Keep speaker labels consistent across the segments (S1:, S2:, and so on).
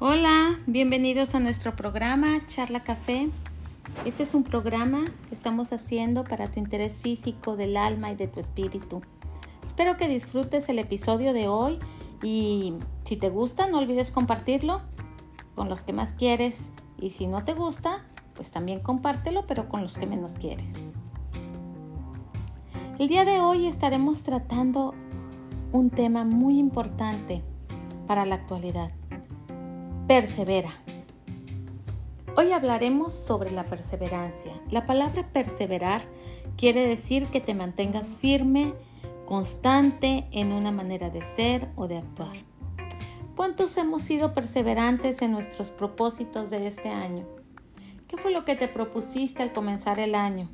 S1: Hola, bienvenidos a nuestro programa Charla Café. Este es un programa que estamos haciendo para tu interés físico, del alma y de tu espíritu. Espero que disfrutes el episodio de hoy y si te gusta no olvides compartirlo con los que más quieres y si no te gusta pues también compártelo pero con los que menos quieres. El día de hoy estaremos tratando un tema muy importante para la actualidad. Persevera. Hoy hablaremos sobre la perseverancia. La palabra perseverar quiere decir que te mantengas firme, constante en una manera de ser o de actuar. ¿Cuántos hemos sido perseverantes en nuestros propósitos de este año? ¿Qué fue lo que te propusiste al comenzar el año?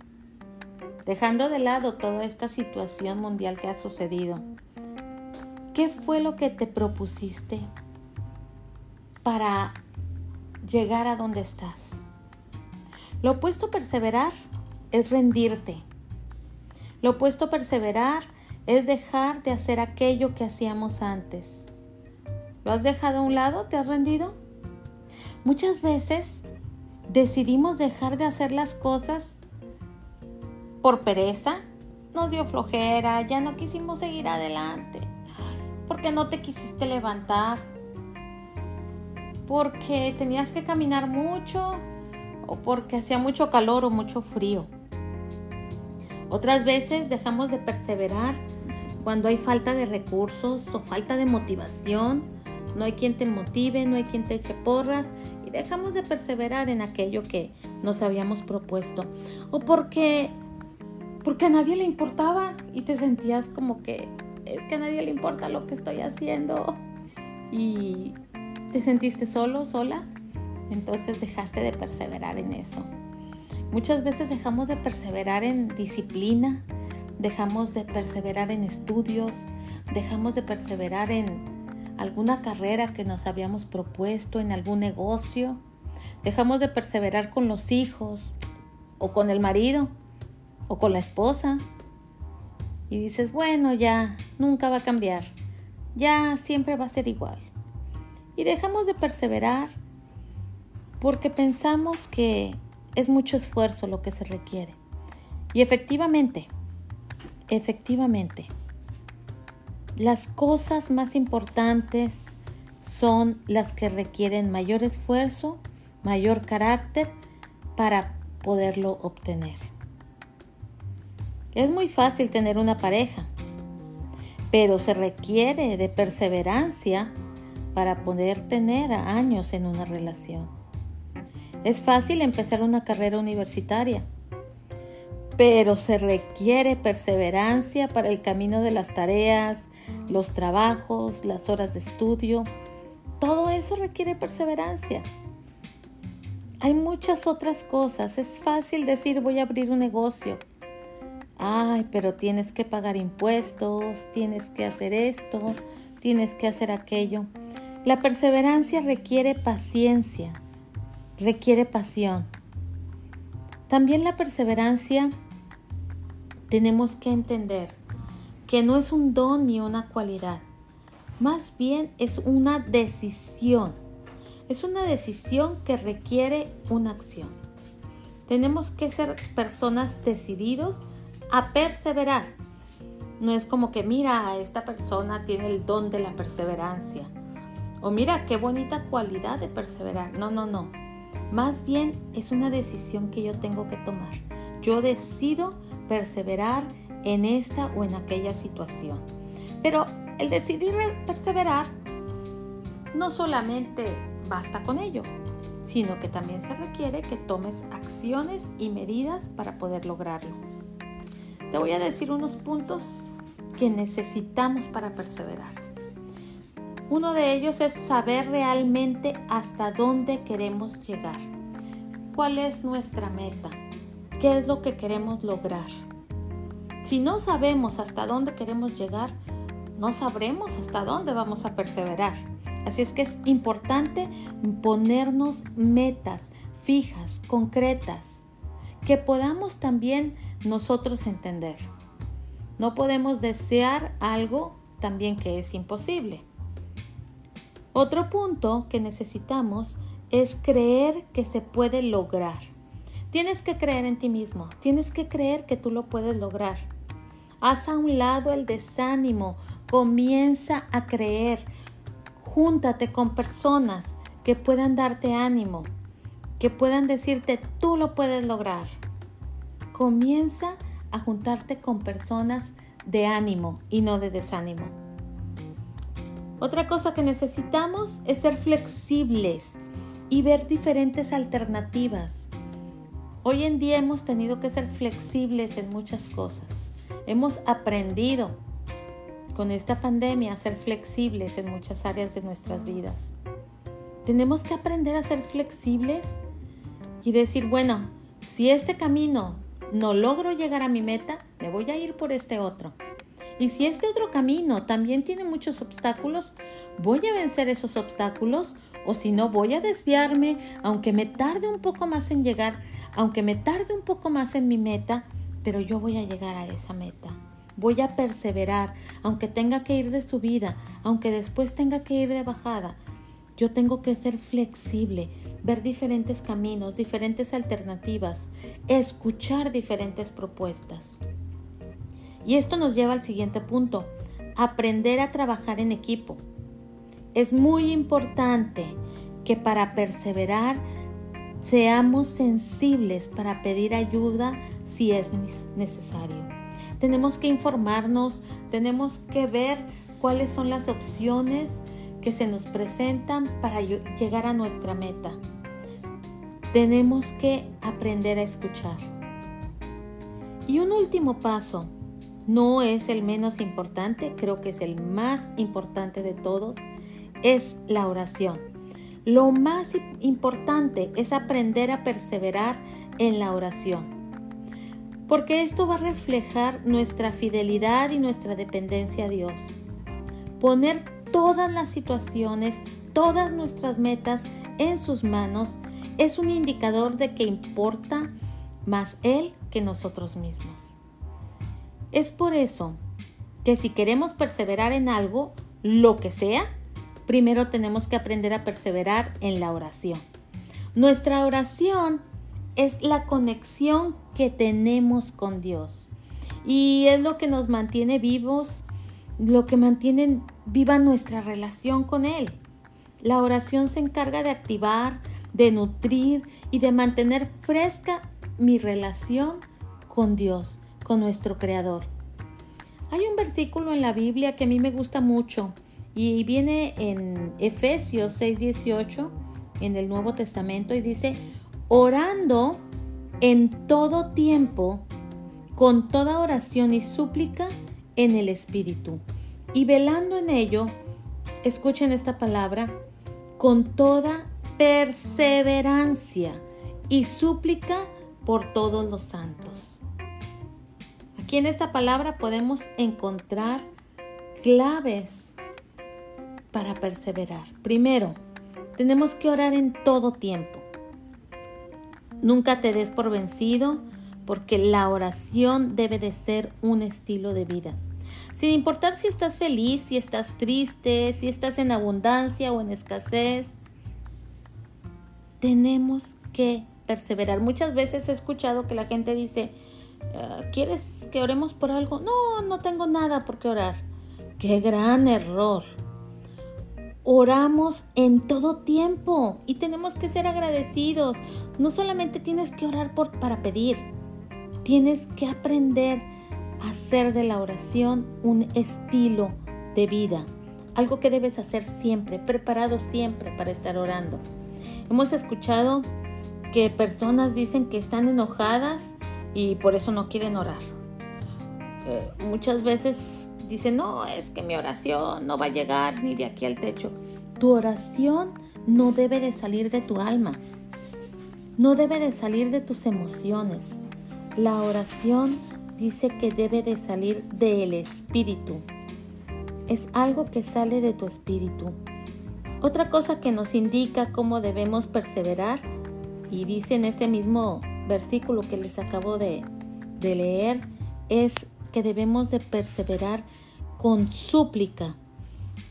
S1: Dejando de lado toda esta situación mundial que ha sucedido, ¿qué fue lo que te propusiste para llegar a donde estás? Lo opuesto a perseverar es rendirte. Lo opuesto a perseverar es dejar de hacer aquello que hacíamos antes. ¿Lo has dejado a un lado? ¿Te has rendido? Muchas veces decidimos dejar de hacer las cosas por pereza, nos dio flojera, ya no quisimos seguir adelante, porque no te quisiste levantar, porque tenías que caminar mucho o porque hacía mucho calor o mucho frío. Otras veces dejamos de perseverar cuando hay falta de recursos o falta de motivación, no hay quien te motive, no hay quien te eche porras y dejamos de perseverar en aquello que nos habíamos propuesto. O porque, porque a nadie le importaba y te sentías como que es que a nadie le importa lo que estoy haciendo y te sentiste solo, sola, entonces dejaste de perseverar en eso. Muchas veces dejamos de perseverar en disciplina, dejamos de perseverar en estudios, dejamos de perseverar en alguna carrera que nos habíamos propuesto, en algún negocio, dejamos de perseverar con los hijos o con el marido o con la esposa. Y dices, bueno, ya, nunca va a cambiar, ya siempre va a ser igual. Y dejamos de perseverar porque pensamos que es mucho esfuerzo lo que se requiere. Y efectivamente, efectivamente, las cosas más importantes son las que requieren mayor esfuerzo, mayor carácter para poderlo obtener. Es muy fácil tener una pareja, pero se requiere de perseverancia para poder tener años en una relación. Es fácil empezar una carrera universitaria, pero se requiere perseverancia para el camino de las tareas, los trabajos, las horas de estudio. Todo eso requiere perseverancia. Hay muchas otras cosas. Es fácil decir voy a abrir un negocio. Ay, pero tienes que pagar impuestos, tienes que hacer esto, tienes que hacer aquello. La perseverancia requiere paciencia, requiere pasión. También la perseverancia tenemos que entender que no es un don ni una cualidad, más bien es una decisión. Es una decisión que requiere una acción. Tenemos que ser personas decididos a perseverar. No es como que mira, esta persona tiene el don de la perseverancia. O mira, qué bonita cualidad de perseverar. No, no, no. Más bien es una decisión que yo tengo que tomar. Yo decido perseverar en esta o en aquella situación. Pero el decidir perseverar no solamente basta con ello, sino que también se requiere que tomes acciones y medidas para poder lograrlo. Te voy a decir unos puntos que necesitamos para perseverar. Uno de ellos es saber realmente hasta dónde queremos llegar. ¿Cuál es nuestra meta? ¿Qué es lo que queremos lograr? Si no sabemos hasta dónde queremos llegar, no sabremos hasta dónde vamos a perseverar. Así es que es importante ponernos metas fijas, concretas, que podamos también nosotros entender. No podemos desear algo también que es imposible. Otro punto que necesitamos es creer que se puede lograr. Tienes que creer en ti mismo, tienes que creer que tú lo puedes lograr. Haz a un lado el desánimo, comienza a creer, júntate con personas que puedan darte ánimo, que puedan decirte tú lo puedes lograr. Comienza a juntarte con personas de ánimo y no de desánimo. Otra cosa que necesitamos es ser flexibles y ver diferentes alternativas. Hoy en día hemos tenido que ser flexibles en muchas cosas. Hemos aprendido con esta pandemia a ser flexibles en muchas áreas de nuestras vidas. Tenemos que aprender a ser flexibles y decir, bueno, si este camino no logro llegar a mi meta, me voy a ir por este otro. Y si este otro camino también tiene muchos obstáculos, voy a vencer esos obstáculos o si no, voy a desviarme, aunque me tarde un poco más en llegar, aunque me tarde un poco más en mi meta, pero yo voy a llegar a esa meta. Voy a perseverar, aunque tenga que ir de subida, aunque después tenga que ir de bajada. Yo tengo que ser flexible, ver diferentes caminos, diferentes alternativas, escuchar diferentes propuestas. Y esto nos lleva al siguiente punto, aprender a trabajar en equipo. Es muy importante que para perseverar seamos sensibles para pedir ayuda si es necesario. Tenemos que informarnos, tenemos que ver cuáles son las opciones que se nos presentan para llegar a nuestra meta. Tenemos que aprender a escuchar. Y un último paso, no es el menos importante, creo que es el más importante de todos, es la oración. Lo más importante es aprender a perseverar en la oración, porque esto va a reflejar nuestra fidelidad y nuestra dependencia a Dios. Poner todas las situaciones, todas nuestras metas en sus manos es un indicador de que importa más Él que nosotros mismos. Es por eso que si queremos perseverar en algo, lo que sea, primero tenemos que aprender a perseverar en la oración. Nuestra oración es la conexión que tenemos con Dios y es lo que nos mantiene vivos, lo que mantiene viva nuestra relación con Él. La oración se encarga de activar, de nutrir y de mantener fresca mi relación con Dios con nuestro Creador. Hay un versículo en la Biblia que a mí me gusta mucho y viene en Efesios 6:18 en el Nuevo Testamento y dice, orando en todo tiempo, con toda oración y súplica en el Espíritu. Y velando en ello, escuchen esta palabra, con toda perseverancia y súplica por todos los santos. Aquí en esta palabra podemos encontrar claves para perseverar. Primero, tenemos que orar en todo tiempo. Nunca te des por vencido porque la oración debe de ser un estilo de vida. Sin importar si estás feliz, si estás triste, si estás en abundancia o en escasez, tenemos que perseverar. Muchas veces he escuchado que la gente dice, ¿Quieres que oremos por algo? No, no tengo nada por qué orar. Qué gran error. Oramos en todo tiempo y tenemos que ser agradecidos. No solamente tienes que orar para pedir, tienes que aprender a hacer de la oración un estilo de vida, algo que debes hacer siempre, preparado siempre para estar orando. Hemos escuchado que personas dicen que están enojadas y por eso no quieren orar. Muchas veces dicen, no, es que mi oración no va a llegar ni de aquí al techo. Tu oración no debe de salir de tu alma, no debe de salir de tus emociones. La oración dice que debe de salir del espíritu. Es algo que sale de tu espíritu. Otra cosa que nos indica cómo debemos perseverar, y dice en ese mismo versículo que les acabo de, de leer es que debemos de perseverar con súplica.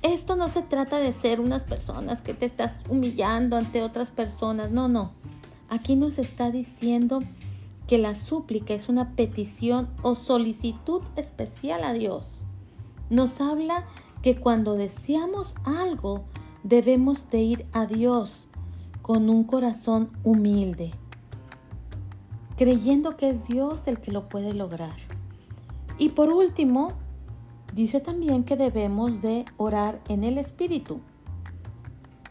S1: Esto no se trata de ser unas personas que te estás humillando ante otras personas. No, no. Aquí nos está diciendo que la súplica es una petición o solicitud especial a Dios. Nos habla que cuando deseamos algo debemos de ir a Dios con un corazón humilde, creyendo que es Dios el que lo puede lograr. Y por último, dice también que debemos de orar en el Espíritu.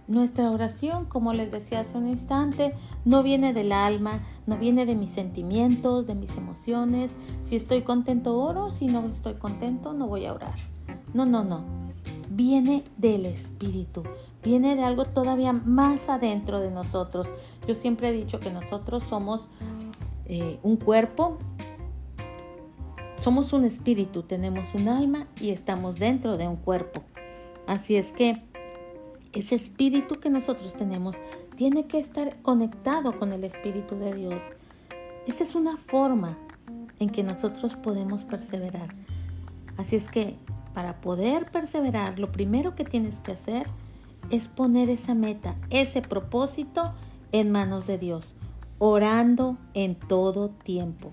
S1: Nuestra oración, como les decía hace un instante, no viene del alma, no viene de mis sentimientos, de mis emociones. Si estoy contento, oro. Si no estoy contento, no voy a orar. No, no, no. Viene del Espíritu. Viene de algo todavía más adentro de nosotros. Yo siempre he dicho que nosotros somos eh, un cuerpo, somos un espíritu, tenemos un alma y estamos dentro de un cuerpo. Así es que ese espíritu que nosotros tenemos tiene que estar conectado con el espíritu de Dios. Esa es una forma en que nosotros podemos perseverar. Así es que para poder perseverar, lo primero que tienes que hacer es poner esa meta, ese propósito en manos de Dios, orando en todo tiempo.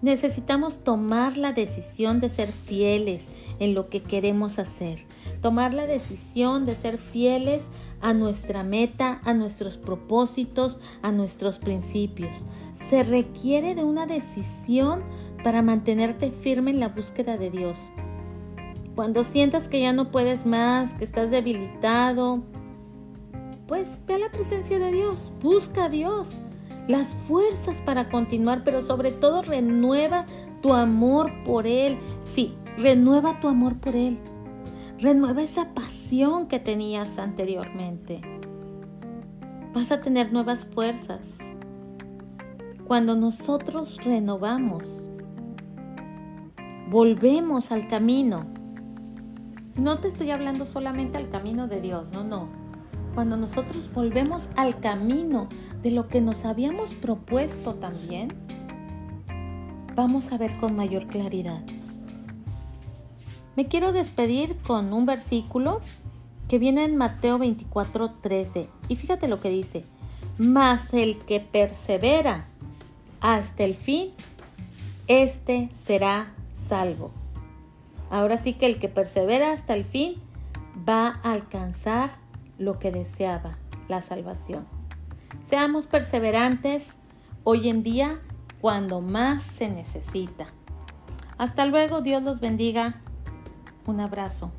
S1: Necesitamos tomar la decisión de ser fieles en lo que queremos hacer. Tomar la decisión de ser fieles a nuestra meta, a nuestros propósitos, a nuestros principios. Se requiere de una decisión para mantenerte firme en la búsqueda de Dios. Cuando sientas que ya no puedes más, que estás debilitado, pues ve a la presencia de Dios, busca a Dios, las fuerzas para continuar, pero sobre todo renueva tu amor por Él. Sí, renueva tu amor por Él. Renueva esa pasión que tenías anteriormente. Vas a tener nuevas fuerzas. Cuando nosotros renovamos, volvemos al camino. No te estoy hablando solamente al camino de Dios, no, no cuando nosotros volvemos al camino de lo que nos habíamos propuesto también, vamos a ver con mayor claridad. Me quiero despedir con un versículo que viene en Mateo 24, 13. Y fíjate lo que dice, mas el que persevera hasta el fin, este será salvo. Ahora sí que el que persevera hasta el fin va a alcanzar lo que deseaba, la salvación. Seamos perseverantes hoy en día cuando más se necesita. Hasta luego, Dios los bendiga. Un abrazo.